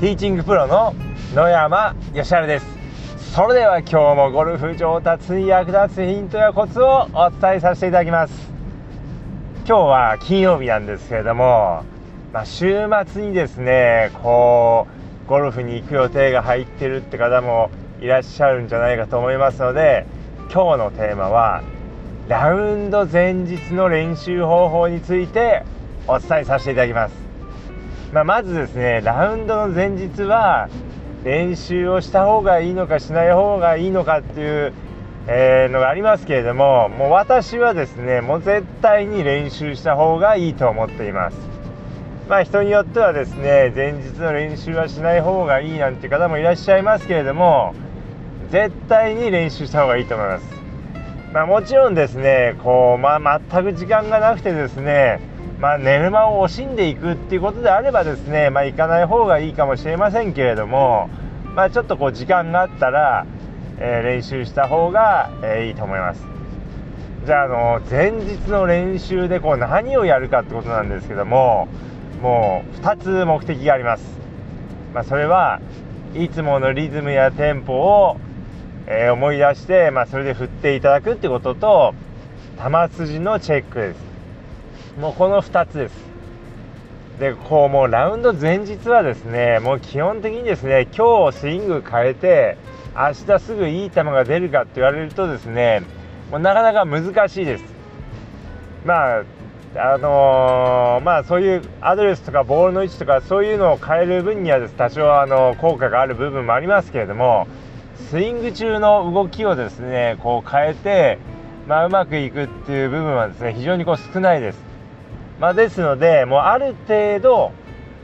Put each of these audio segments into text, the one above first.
ティーチングプロの野山義晴です。それでは今日もゴルフ上達に役立つヒントやコツをお伝えさせていただきます。今日は金曜日なんですけれども、まあ、週末にですねこうゴルフに行く予定が入ってるって方もいらっしゃるんじゃないかと思いますので今日のテーマはラウンド前日の練習方法についてお伝えさせていただきます。まあ、まずですねラウンドの前日は練習をした方がいいのかしない方がいいのかっていう、えー、のがありますけれどももう私はですねもう絶対に練習した方がいいと思っています。まあ人によってはですね前日の練習はしない方がいいなんて方もいらっしゃいますけれども絶対に練習した方がいいと思います。まあ、もちろんですねこう、まあ、全く時間がなくてですねまあ、寝る間を惜しんでいくっていうことであればですね、まあ、行かない方がいいかもしれませんけれども、まあ、ちょっとこう時間があったら、えー、練習した方が、えー、いいと思います。じゃあ、あの前日の練習でこう何をやるかってことなんですけどももう2つ目的があります、まあ、それはいつものリズムやテンポを、えー、思い出して、まあ、それで振っていただくってことと球筋のチェックです。もうこの2つです。でこうもうラウンド前日はですねもう基本的にですね今日スイング変えて明日すぐいい球が出るかって言われるとですねもうなかなか難しいです。まああのー、まあそういうアドレスとかボールの位置とかそういうのを変える分にはです多少あの効果がある部分もありますけれどもスイング中の動きをですねこう変えて、まあ、うまくいくっていう部分はですね非常にこう少ないです。まあ、ですのでもうある程度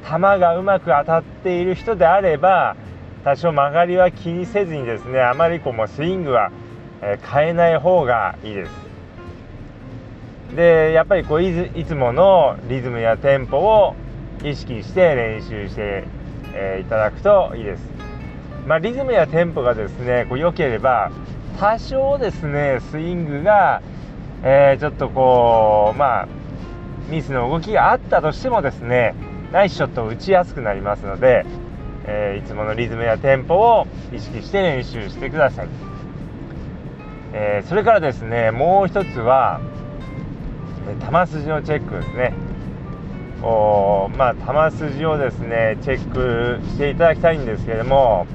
球がうまく当たっている人であれば多少曲がりは気にせずにですねあまりこうもスイングは、変えない方がいいです。でやっぱりこういつものリズムやテンポを意識して練習して、いただくといいです、まあ、リズムやテンポがですねこう良ければ多少ですねスイングが、えー、ちょっとこうまあミスの動きがあったとしてもですねナイスショットを打ちやすくなりますので、えー、いつものリズムやテンポを意識して練習してください、えー、それからですねもう一つは球筋のチェックですね。おまあ球筋をですねチェックしていただきたいんですけれども、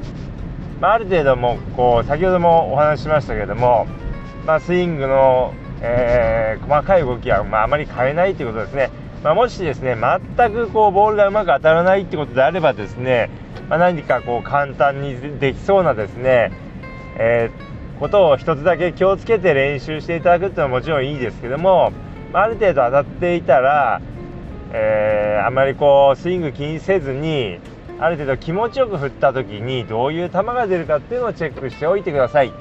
まあ、ある程度もこう先ほどもお話ししましたけれども、まあ、スイングのえー、細かい動きは、まあ、あまり変えないということですね。まあ、もしですね、全くこうボールがうまく当たらないってことであればですね、まあ、何かこう簡単にできそうなですね、えー、ことを一つだけ気をつけて練習していただくっていうのはもちろんいいですけども、まあ、ある程度当たっていたら、えー、あまりこうスイング気にせずにある程度気持ちよく振った時にどういう球が出るかっていうのをチェックしておいてください。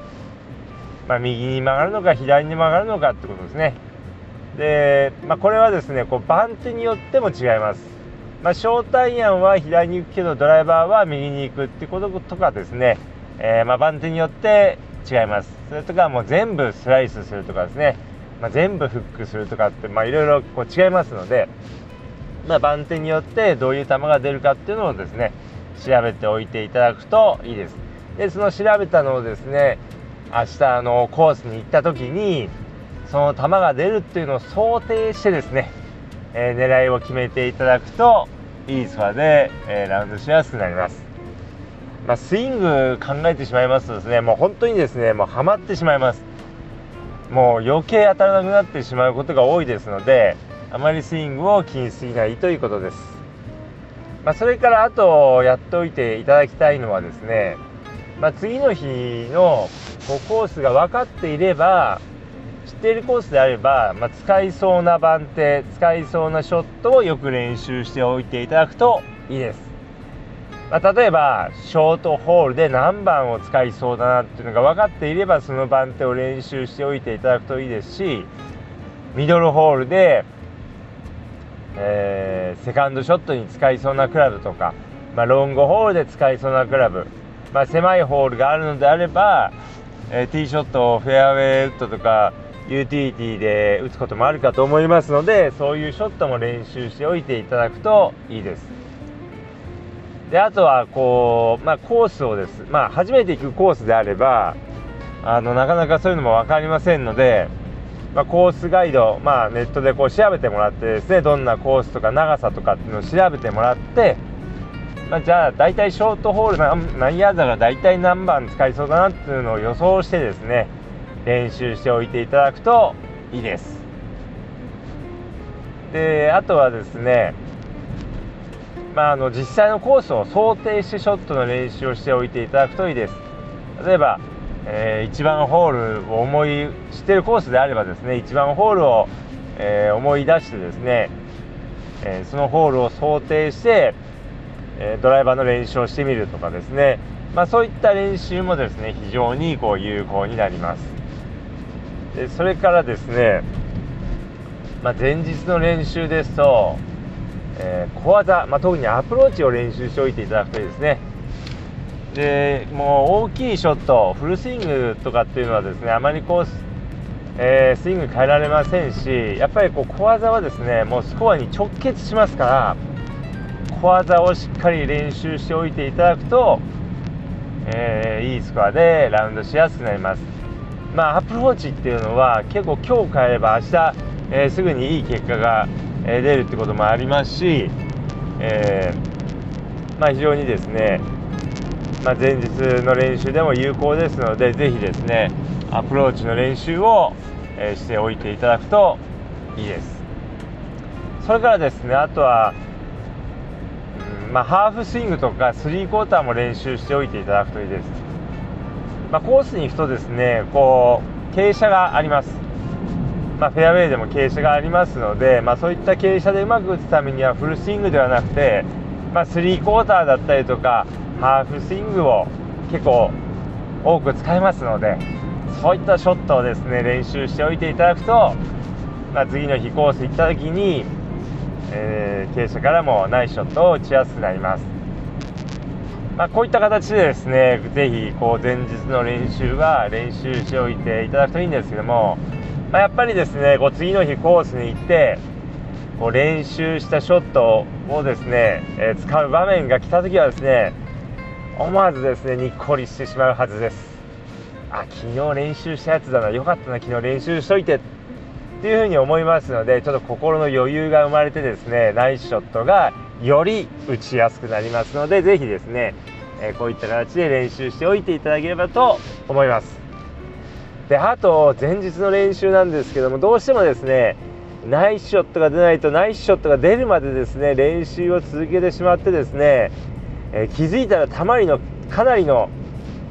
まあ、右に曲がるのか左に曲がるのかってことですね。で、まあ、これはですねこう番手によっても違います、まあ、ショートアイアンは左に行くけどドライバーは右に行くってこととかですね、えー、ま番手によって違います。それとかもう全部スライスするとかですね、ま全部フックするとかっていろいろ違いますので、ま番手によってどういう球が出るかっていうのをですね調べておいていただくといいです。でその調べたのをですね明日のコースに行った時にその球が出るっていうのを想定してですね、えー、狙いを決めていただくといいスコアで、えー、ラウンドしやすくなります、まあ、スイング考えてしまいますとですねもう本当にですねもうハマってしまいます。もう余計当たらなくなってしまうことが多いですのであまりスイングを気にしすぎないということです、まあ、それからあとやっておいていただきたいのはですねまあ、次の日のこうコースが分かっていれば知っているコースであれば、まあ、使いそうな番手使いそうなショットをよく練習しておいていただくといいです、まあ、例えばショートホールで何番を使いそうだなっていうのが分かっていればその番手を練習しておいていただくといいですしミドルホールで、えー、セカンドショットに使いそうなクラブとか、まあ、ロングホールで使いそうなクラブまあ、狭いホールがあるのであれば、えー、ティーショットをフェアウェイウッドとかユーティリティで打つこともあるかと思いますのでそういうショットも練習しておいていただくといいです。であとはこう、まあ、コースをです、まあ、初めて行くコースであればあのなかなかそういうのも分かりませんので、まあ、コースガイド、まあ、ネットでこう調べてもらってですねどんなコースとか長さとかっていうのを調べてもらって、まあ、じゃあ大体ショートホール何何ヤードが大体何番使いそうだなっていうのを予想してですね練習しておいていただくといいです。であとはですねまあ、あの実際のコースを想定してショットの練習をしておいていただくといいです。例えば、えー、1番ホールを思い知ってるコースであればですね1番ホールを、えー、思い出してですね、えー、そのホールを想定して、えドライバーの練習をしてみるとかですね、まあ、そういった練習もですね非常にこう有効になります。でそれからですね、まあ、前日の練習ですとえー、小技、まあ、特にアプローチを練習しておいていただくといいですね。でもう大きいショットフルスイングとかっていうのはですねあまりこう、えー、スイング変えられませんしやっぱりこう小技はですねもうスコアに直結しますから小技をしっかり練習しておいていただくと、えー、いいスコアでラウンドしやすくなります。まあアプローチっていうのは結構今日変えれば明日、えー、すぐにいい結果がえ出るってこともありますし、え、まあ、非常にですね、まあ、前日の練習でも有効ですのでぜひですねアプローチの練習を、えしておいていただくといいです。それからですねあとは、まあ、ハーフスイングとかスリークォーターも練習しておいていただくといいです、まあ、コースに行くとですねこう傾斜があります。まあ、フェアウェイでも傾斜がありますので、まあ、そういった傾斜でうまく打つためにはフルスイングではなくて、まあ、スリークォーターだったりとかハーフスイングを結構多く使いますのでそういったショットをですね練習しておいていただくと、まあ、次の日コース行った時に、えー、傾斜からもナイスショットを打ちやすくなります。まあ、こういった形でですねぜひこう前日の練習は練習しておいていただくといいんですけどもまあ、やっぱりですねこう次の日コースに行ってこう練習したショットをですね、えー、使う場面が来た時はですね思わずですねにっこりしてしまうはずです。あ昨日練習したやつだな。よかったな。昨日練習しといて。っていうふうに思いますのでちょっと心の余裕が生まれてですねナイスショットがより打ちやすくなりますので是非ですね、え、こういった形で練習しておいていただければと思います。であと前日の練習なんですけどもどうしてもですねナイスショットが出ないとナイスショットが出るまでですね練習を続けてしまってですね、え、気づいたらたまりのかなりの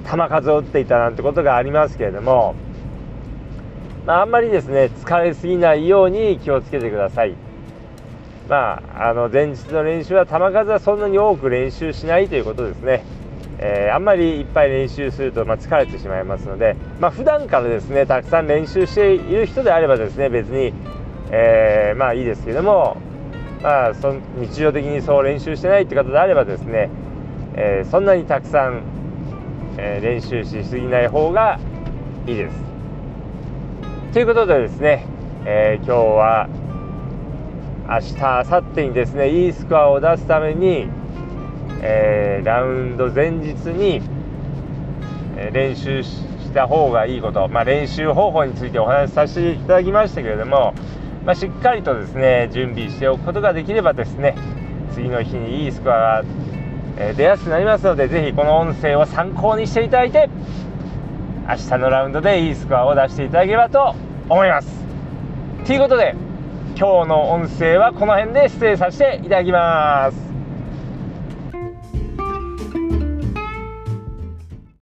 球数を打っていたなんてことがありますけれども、まあ、あんまりですね疲れすぎないように気をつけてください。まあ、あの前日の練習は球数はそんなに多く練習しないということですね。えー、あんまりいっぱい練習すると、まあ、疲れてしまいますので、まあ、普段からですねたくさん練習している人であればですね別に、えー、まあいいですけども、まあ、そ日常的にそう練習してないって方であればですね、えー、そんなにたくさん、え練習しすぎない方がいいです。ということでですね、え今日は明日明後日にですねいいスコアを出すためにえー、ラウンド前日に、練習した方がいいこと、まあ、練習方法についてお話しさせていただきましたけれども、まあ、しっかりとですね準備しておくことができればですね次の日にいいスコアが、出やすくなりますのでぜひこの音声を参考にしていただいて明日のラウンドでいいスコアを出していただければと思います。ということで今日の音声はこの辺で失礼させていただきます。